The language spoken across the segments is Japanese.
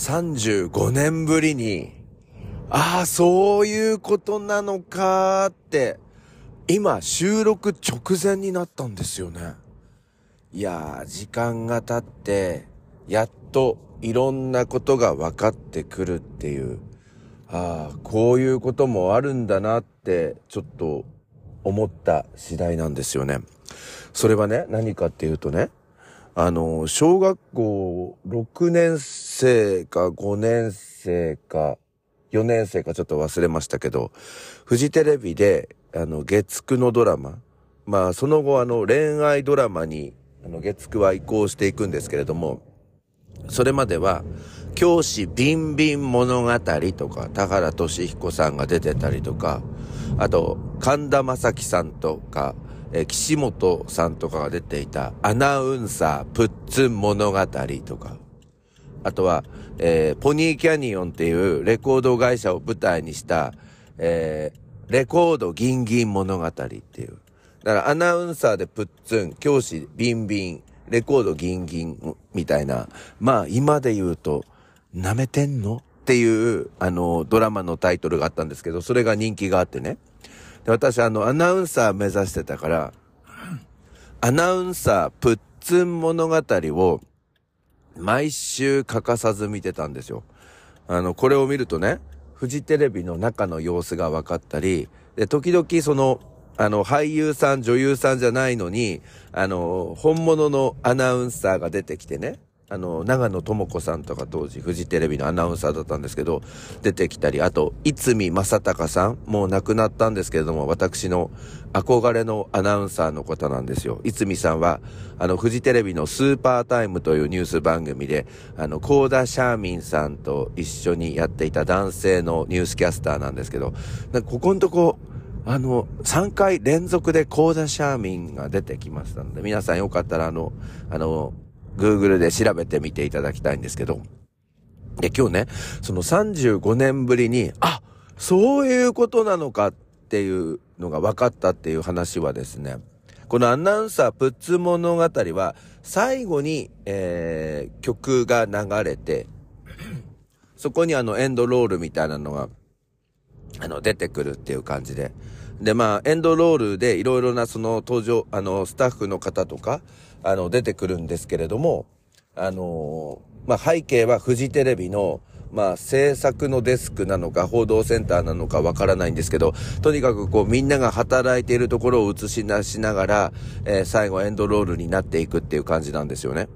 35年ぶりに、ああ、そういうことなのかって、今収録直前になったんですよね。いやー、時間が経って、やっといろんなことが分かってくるっていう、ああ、こういうこともあるんだなって、ちょっと思った次第なんですよね。それはね、何かっていうとね、あの、小学校6年生か5年生か4年生かちょっと忘れましたけど、フジテレビで、あの、月9のドラマ、まあ、その後あの、恋愛ドラマに、あの、月9は移行していくんですけれども、それまでは、教師ビンビン物語とか、田原俊彦さんが出てたりとか、あと、神田正輝さんとか、えー、岸本さんとかが出ていたアナウンサープッツン物語とか、あとは、えー、ポニーキャニオンっていうレコード会社を舞台にした、えー、レコードギンギン物語っていう。だからアナウンサーでプッツン、教師ビンビン、レコードギンギンみたいな、まあ今で言うと、舐めてんの？っていう、あの、ドラマのタイトルがあったんですけど、それが人気があってね。で、私、あの、アナウンサー目指してたから、アナウンサー、プッツン物語を、毎週欠かさず見てたんですよ。あの、これを見るとね、フジテレビの中の様子が分かったり、で、時々その、あの、俳優さん、女優さんじゃないのに、あの、本物のアナウンサーが出てきてね、あの、長野智子さんとか当時、フジテレビのアナウンサーだったんですけど、出てきたり、あと、いつみ正隆さん、もう亡くなったんですけれども、私の憧れのアナウンサーの方なんですよ。いつみさんは、あの、フジテレビのスーパータイムというニュース番組で、あの、コーダ・シャーミンさんと一緒にやっていた男性のニュースキャスターなんですけど、ここのとこ、あの、3回連続でコーダ・シャーミンが出てきましたので、皆さんよかったらあの、あの、Google で調べてみていただきたいんですけど、で、今日ね、その35年ぶりに、あ、そういうことなのかっていうのが分かったっていう話はですね、このアナウンサープッツ物語は、最後に、えー、曲が流れて、そこにあのエンドロールみたいなのが、あの、出てくるっていう感じで。で、まあ、エンドロールでいろいろなその登場、あの、スタッフの方とか、あの、出てくるんですけれども、あのまあ、背景はフジテレビの、まあ、制作のデスクなのか、報道センターなのかわからないんですけど、とにかくこう、みんなが働いているところを映し出しながら、えー、最後エンドロールになっていくっていう感じなんですよね。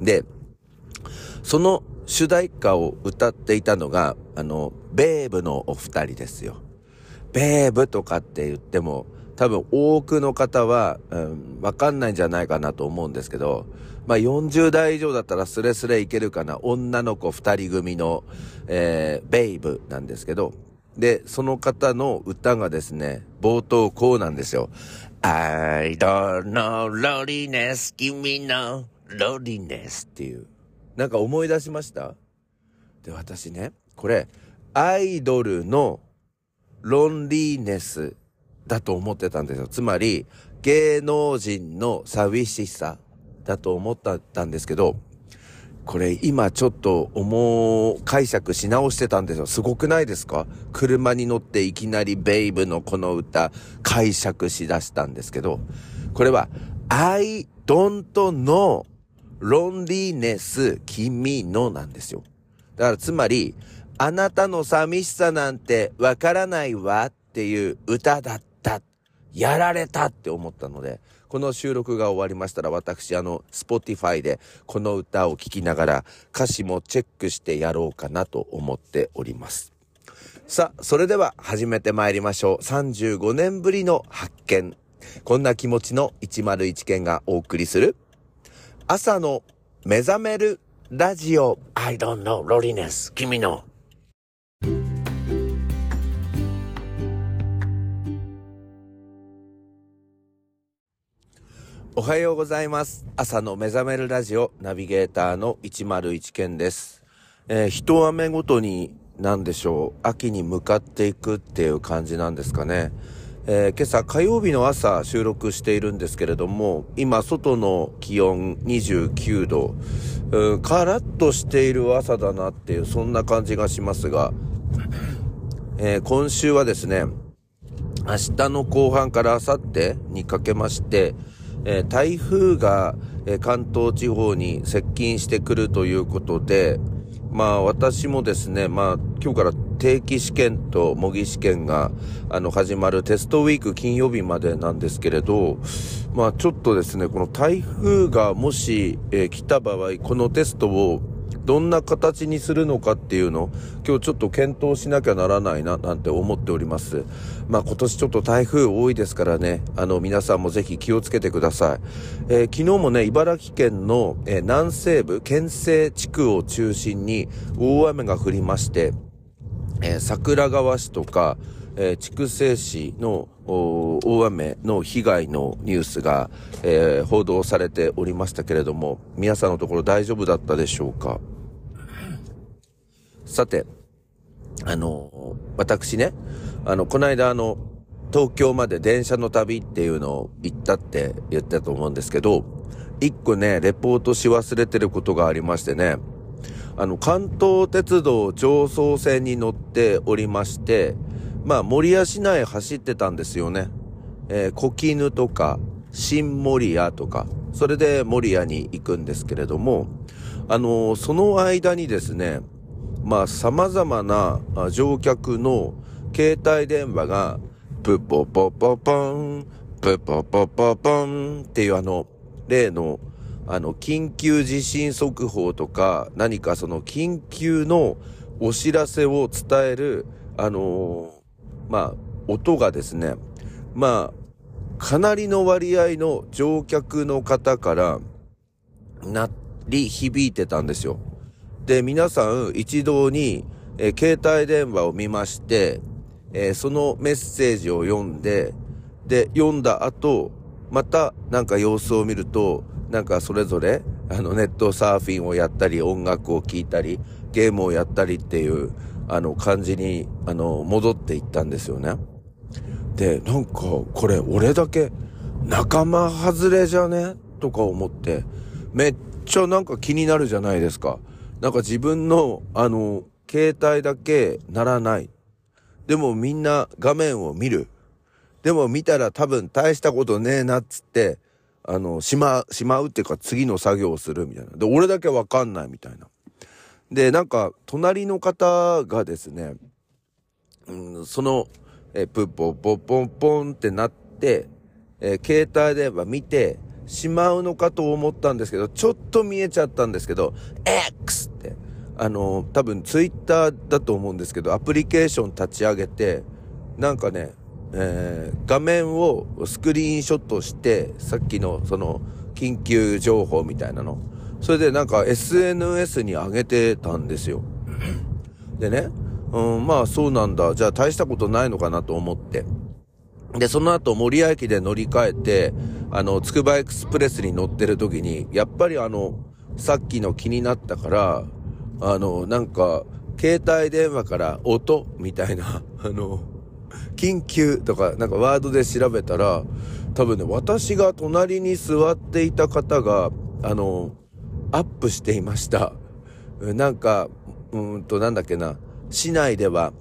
で、その主題歌を歌っていたのが、あの、ベーブのお二人ですよ。ベーブとかって言っても、多分多くの方は、うん、わかんないんじゃないかなと思うんですけど、まあ40代以上だったらスレスレいけるかな、女の子二人組の、えー、ベイブなんですけど、で、その方の歌がですね、冒頭こうなんですよ。I don't know loneliness, 君の loneliness っていう。なんか思い出しました？で、私ね、これ、アイドルのロンリーネスだと思ってたんですよ。つまり、芸能人の寂しさだと思ったんですけど、これ今ちょっと思う、解釈し直してたんですよ。すごくないですか？車に乗っていきなりベイブのこの歌解釈しだしたんですけど、これは I don't know loneliness 君のなんですよ。だからつまり、あなたの寂しさなんてわからないわっていう歌だった。やられたって思ったので、この収録が終わりましたら私あの、 Spotify でこの歌を聴きながら歌詞もチェックしてやろうかなと思っております。さあ、それでは始めて参りましょう。35年ぶりの発見。こんな気持ちの101件がお送りする朝の目覚めるラジオ I don't know ロリネス君のおはようございます。朝の目覚めるラジオナビゲーターの101件です。えー、一雨ごとに何でしょう、秋に向かっていくっていう感じなんですかね。えー、今朝火曜日の朝収録しているんですけれども、今外の気温29度、うん、カラッとしている朝だなっていう、そんな感じがしますが、えー、今週はですね、明日の後半から明後日にかけまして、えー、台風が、え関東地方に接近してくるということで、まあ私もですね、まあ今日から定期試験と模擬試験があの始まるテストウィーク金曜日までなんですけれど、まあちょっとですね、この台風がもし、え、来た場合、このテストをどんな形にするのかっていうのを今日ちょっと検討しなきゃならないななんて思っております。まあ今年ちょっと台風多いですからね、あの皆さんもぜひ気をつけてください。えー、昨日もね、茨城県の、えー、南西部、県西地区を中心に大雨が降りまして、えー、桜川市とか、えー、筑西市の大雨の被害のニュースが、えー、報道されておりましたけれども、皆さんのところ大丈夫だったでしょうか？さて、あの、私ね、あの、この間あの、東京まで電車の旅っていうのを行ったって言ったと思うんですけど、一個ね、レポートし忘れてることがありましてね、あの、関東鉄道上層線に乗っておりまして、まあ、守谷市内走ってたんですよね。えー、小絹とか、新守谷とか、それで守谷に行くんですけれども、あのー、その間にですね、まあ、様々な乗客の携帯電話が、プポポポポン、プポポポポンっていうあの、例のあの、緊急地震速報とか、何かその緊急のお知らせを伝える、あの、まあ、音がですね、まあ、かなりの割合の乗客の方から、なり響いてたんですよ。で、皆さん一堂に、えー、携帯電話を見まして、えー、そのメッセージを読んで、で、読んだ後、またなんか様子を見ると、なんかそれぞれ、あのネットサーフィンをやったり、音楽を聴いたり、ゲームをやったりっていう、あの感じに、あの、戻っていったんですよね。で、なんか、これ俺だけ仲間外れじゃね？とか思って、めっちゃなんか気になるじゃないですか。なんか自分の、あの、携帯だけならない。でもみんな画面を見る。でも見たら多分大したことねえなっつって、あの、しま、しまうっていうか次の作業をするみたいな。で、俺だけわかんないみたいな。で、なんか、隣の方がですね、うん、その、え、プッポポポンポンってなって、え携帯電話見てしまうのかと思ったんですけど、ちょっと見えちゃったんですけど、X って、あの、多分ツイッターだと思うんですけど、アプリケーション立ち上げて、なんかね、えー、画面をスクリーンショットして、さっきのその緊急情報みたいなの。それでなんか SNS に上げてたんですよ。でね、うん、まあそうなんだ。じゃあ大したことないのかなと思って。で、その後森谷駅で乗り換えて、あの、つくばエクスプレスに乗ってる時に、やっぱりあの、さっきの気になったから、あの、なんか、携帯電話から音みたいな、あの、緊急とかなんかワードで調べたら、多分ね、私が隣に座っていた方が、あの、アップしていました。なんか、うんと、なんだっけな、市内では、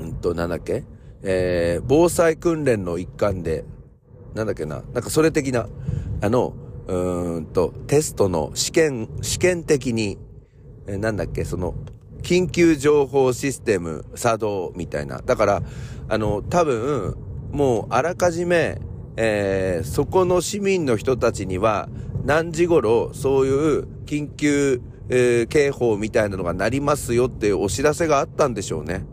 うんと、なんだっけえー、防災訓練の一環で、なんだっけな、なんかそれ的な、あの、うんと、テストの試験、試験的に、えー、なんだっけ、その、緊急情報システム作動みたいな。だから、あの、多分、もうあらかじめ、えー、そこの市民の人たちには、何時頃、そういう緊急、えー、警報みたいなのが鳴りますよっていうお知らせがあったんでしょうね。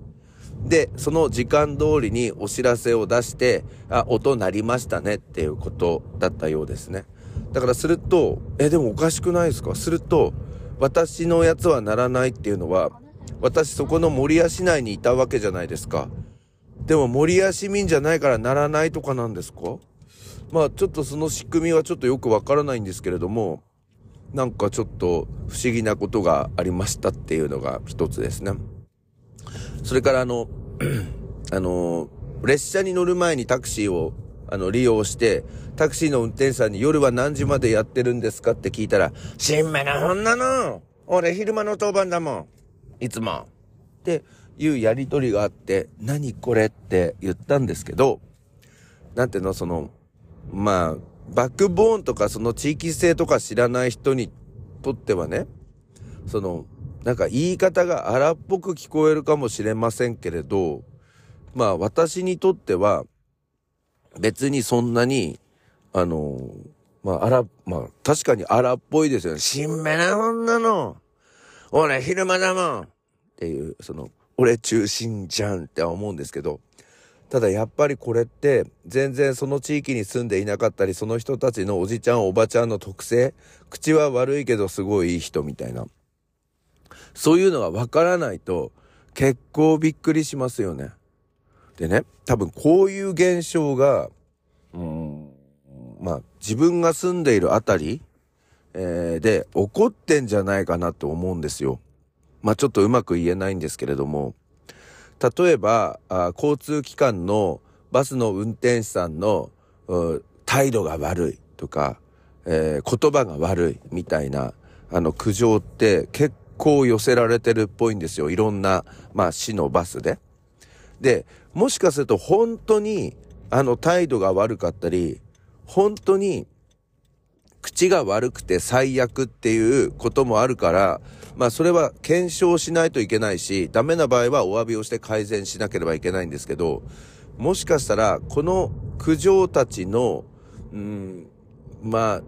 で、その時間通りにお知らせを出して、あ、音鳴りましたねっていうことだったようですね。だからすると、え、でもおかしくないですか？すると、私のやつは鳴らないっていうのは、私そこの守谷市内にいたわけじゃないですか。でも守谷市民じゃないからならないとかなんですか？まあちょっとその仕組みはちょっとよくわからないんですけれども、なんかちょっと不思議なことがありましたっていうのが一つですね。それからあの、あの、列車に乗る前にタクシーを、あの、利用して、タクシーの運転手さんに夜は何時までやってるんですかって聞いたら、新めなほんなの俺昼間の当番だもんいつも。っていうやりとりがあって、何これ？って言ったんですけど、なんていうの、その、まあ、バックボーンとかその地域性とか知らない人にとってはね、その、なんか言い方が荒っぽく聞こえるかもしれませんけれど、まあ私にとっては別にそんなに、あの、まあ荒、まあ確かに荒っぽいですよね。しんめな女の。俺昼間だもん。っていう、その、俺中心じゃんって思うんですけど、ただやっぱりこれって全然その地域に住んでいなかったりその人たちのおじちゃんおばちゃんの特性口は悪いけどすごいいい人みたいなそういうのがわからないと結構びっくりしますよね。でね多分こういう現象がうんまあ自分が住んでいるあたり、えー、で起こってんじゃないかなと思うんですよ。まあちょっとうまく言えないんですけれども例えばあ交通機関のバスの運転手さんの態度が悪いとか、えー、言葉が悪いみたいなあの苦情って結構寄せられてるっぽいんですよいろんな、まあ、市のバスで。でもしかすると本当にあの態度が悪かったり本当に口が悪くて最悪っていうこともあるからまあそれは検証しないといけないし、ダメな場合はお詫びをして改善しなければいけないんですけど、もしかしたらこの苦情たちの、うん、まあ、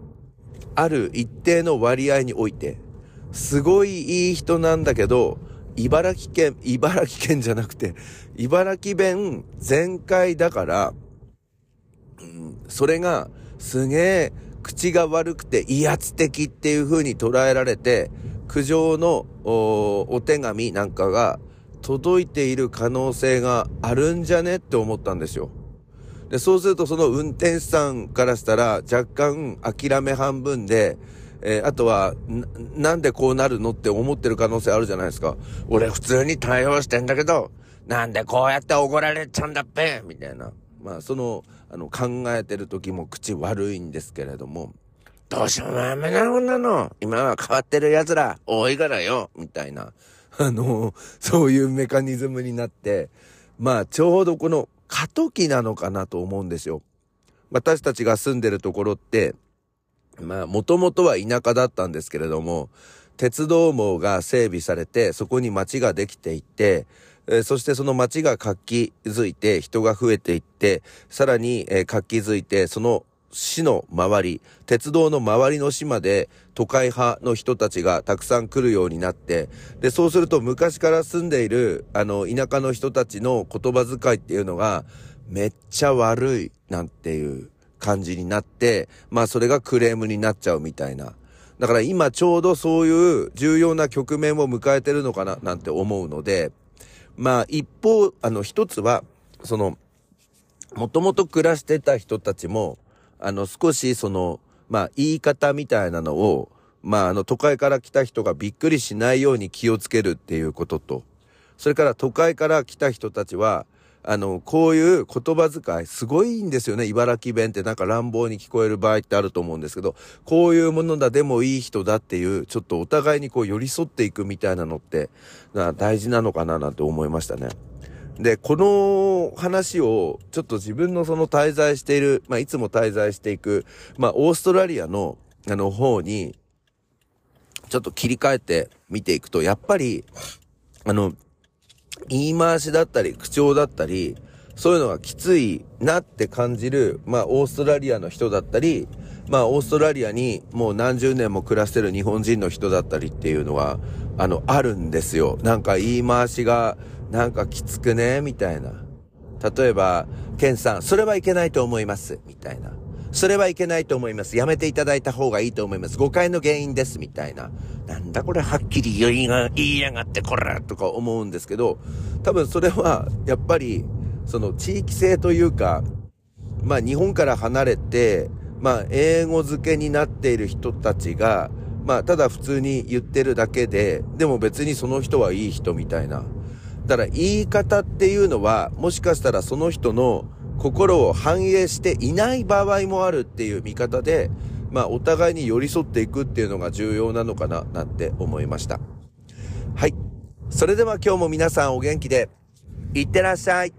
ある一定の割合において、すごいいい人なんだけど、茨城県、茨城県じゃなくて、茨城弁全開だから、うん、それがすげえ口が悪くて威圧的っていう風に捉えられて、苦情のお手紙なんかが届いている可能性があるんじゃねって思ったんですよ。で、そうするとその運転手さんからしたら若干諦め半分で、えー、あとはなんでこうなるのって思ってる可能性あるじゃないですか。俺普通に対応してんだけど、なんでこうやって怒られちゃうんだっぺみたいな。まあ、その、あの、考えてる時も口悪いんですけれども、どうしようもダメな女の。今は変わってる奴ら多いからよ。みたいな。あの、そういうメカニズムになって、まあ、ちょうどこの過渡期なのかなと思うんですよ。私たちが住んでるところって、まあ、もともとは田舎だったんですけれども、鉄道網が整備されて、そこに街ができていって、えー、そしてその街が活気づいて、人が増えていって、さらに、えー、活気づいて、その市の周り、鉄道の周りの市まで都会派の人たちがたくさん来るようになって、で、そうすると昔から住んでいる、あの、田舎の人たちの言葉遣いっていうのが、めっちゃ悪いなんていう感じになって、まあそれがクレームになっちゃうみたいな。だから今ちょうどそういう重要な局面を迎えてるのかななんて思うので、まあ一方、あの一つは、その、もともと暮らしてた人たちも、あの、少しその、まあ、言い方みたいなのを、まあ、あの、都会から来た人がびっくりしないように気をつけるっていうことと、それから都会から来た人たちは、あの、こういう言葉遣い、すごいんですよね。茨城弁ってなんか乱暴に聞こえる場合ってあると思うんですけど、こういうものだ、でもいい人だっていう、ちょっとお互いにこう寄り添っていくみたいなのって、な大事なのかななんて思いましたね。で、この話を、ちょっと自分のその滞在している、まあ、いつも滞在していく、まあ、オーストラリアの、あの方に、ちょっと切り替えて見ていくと、やっぱり、あの、言い回しだったり、口調だったり、そういうのがきついなって感じる、まあ、オーストラリアの人だったり、まあ、オーストラリアにもう何十年も暮らしてる日本人の人だったりっていうのは、あの、あるんですよ。なんか言い回しが、なんかきつくねみたいな。例えば、ケンさん、それはいけないと思います。みたいな。それはいけないと思います。やめていただいた方がいいと思います。誤解の原因です。みたいな。なんだこれはっきり言いが、言いやがってこれとか思うんですけど、多分それは、やっぱり、その地域性というか、まあ日本から離れて、まあ英語付けになっている人たちが、まあただ普通に言ってるだけで、でも別にその人はいい人みたいな。だから言い方っていうのは、もしかしたらその人の心を反映していない場合もあるっていう見方で、まあお互いに寄り添っていくっていうのが重要なのかななんて思いました。はい。それでは今日も皆さんお元気で、いってらっしゃい。